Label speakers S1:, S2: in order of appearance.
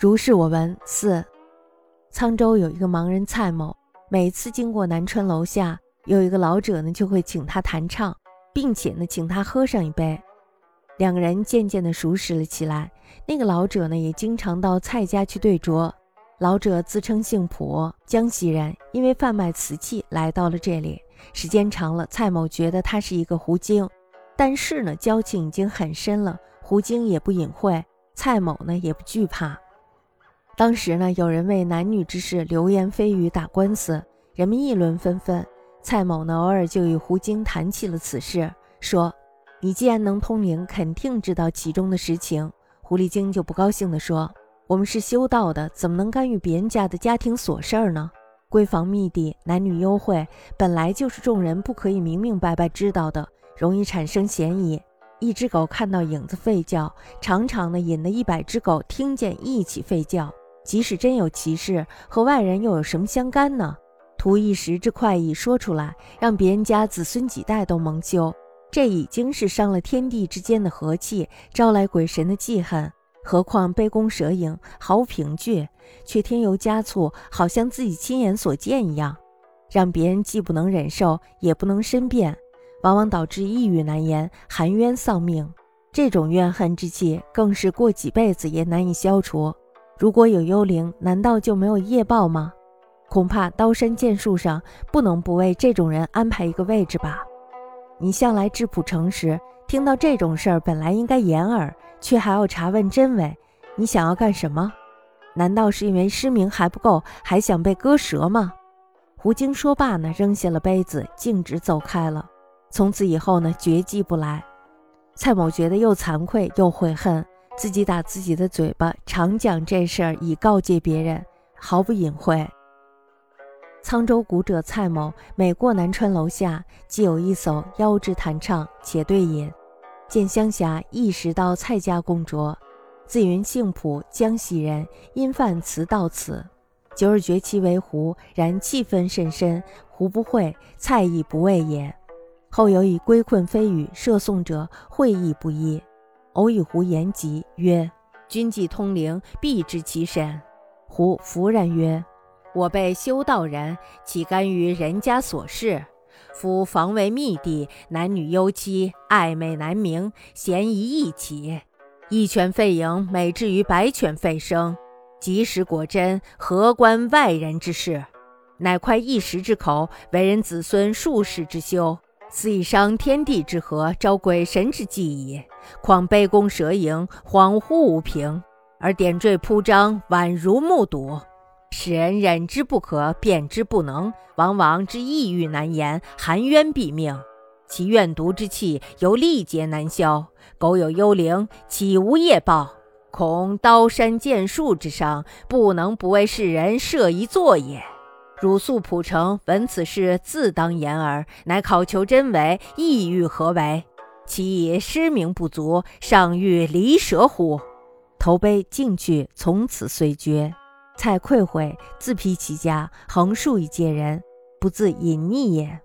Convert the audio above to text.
S1: 如是我闻。四，沧州有一个盲人蔡某，每次经过南春楼下，有一个老者呢，就会请他弹唱，并且呢，请他喝上一杯。两个人渐渐的熟识了起来。那个老者呢，也经常到蔡家去对酌。老者自称姓蒲，江西人，因为贩卖瓷器来到了这里。时间长了，蔡某觉得他是一个狐精，但是呢，交情已经很深了，狐精也不隐晦，蔡某呢也不惧怕。当时呢，有人为男女之事流言蜚语打官司，人们议论纷纷。蔡某呢，偶尔就与胡晶谈起了此事，说：“你既然能通灵，肯定知道其中的实情。”狐狸精就不高兴地说：“我们是修道的，怎么能干预别人家的家庭琐事儿呢？闺房密地，男女幽会，本来就是众人不可以明明白白知道的，容易产生嫌疑。一只狗看到影子吠叫，常常呢引得一百只狗听见一起吠叫。”即使真有其事，和外人又有什么相干呢？图一时之快意说出来，让别人家子孙几代都蒙羞，这已经是伤了天地之间的和气，招来鬼神的记恨。何况杯弓蛇影，毫无凭据，却添油加醋，好像自己亲眼所见一样，让别人既不能忍受，也不能申辩，往往导致抑郁难言，含冤丧命。这种怨恨之气，更是过几辈子也难以消除。如果有幽灵，难道就没有夜报吗？恐怕刀山剑树上不能不为这种人安排一个位置吧？你向来质朴诚实，听到这种事儿本来应该掩耳，却还要查问真伪，你想要干什么？难道是因为失明还不够，还想被割舌吗？胡晶说罢呢，扔下了杯子，径直走开了。从此以后呢，绝迹不来。蔡某觉得又惭愧又悔恨。自己打自己的嘴巴，常讲这事儿以告诫别人，毫不隐晦。沧州古者蔡某，每过南川楼下，即有一叟腰肢弹唱，且对饮。见乡侠一时到蔡家共酌，自云姓朴，江西人，因犯词到此。久而觉其为胡，然气氛甚深，胡不会，蔡亦不畏也。后有以归困非语射送者，会意不一。偶以胡言及曰：“君既通灵，必知其身。”胡弗然曰：“我辈修道人，岂甘于人家琐事？夫房为密地，男女幽妻，暧昧难明，嫌疑易起。一犬吠营，每至于百犬吠声，即使果真，何关外人之事？乃快一时之口，为人子孙数世之修。”此以伤天地之和，招鬼神之忌矣。况杯弓蛇影，恍惚无凭，而点缀铺张，宛如目睹，使人忍之不可，辨之不能，往往之抑郁难言，含冤毙命。其怨毒之气，犹历劫难消。苟有幽灵，岂无业报？恐刀山剑树之上，不能不为世人设一座也。汝素普诚闻此事，自当言耳。乃考求真伪，意欲何为？其以失明不足，尚欲离舌乎？投杯进去，从此遂绝。蔡愧悔，自辟其家，横竖以借人，不自隐匿也。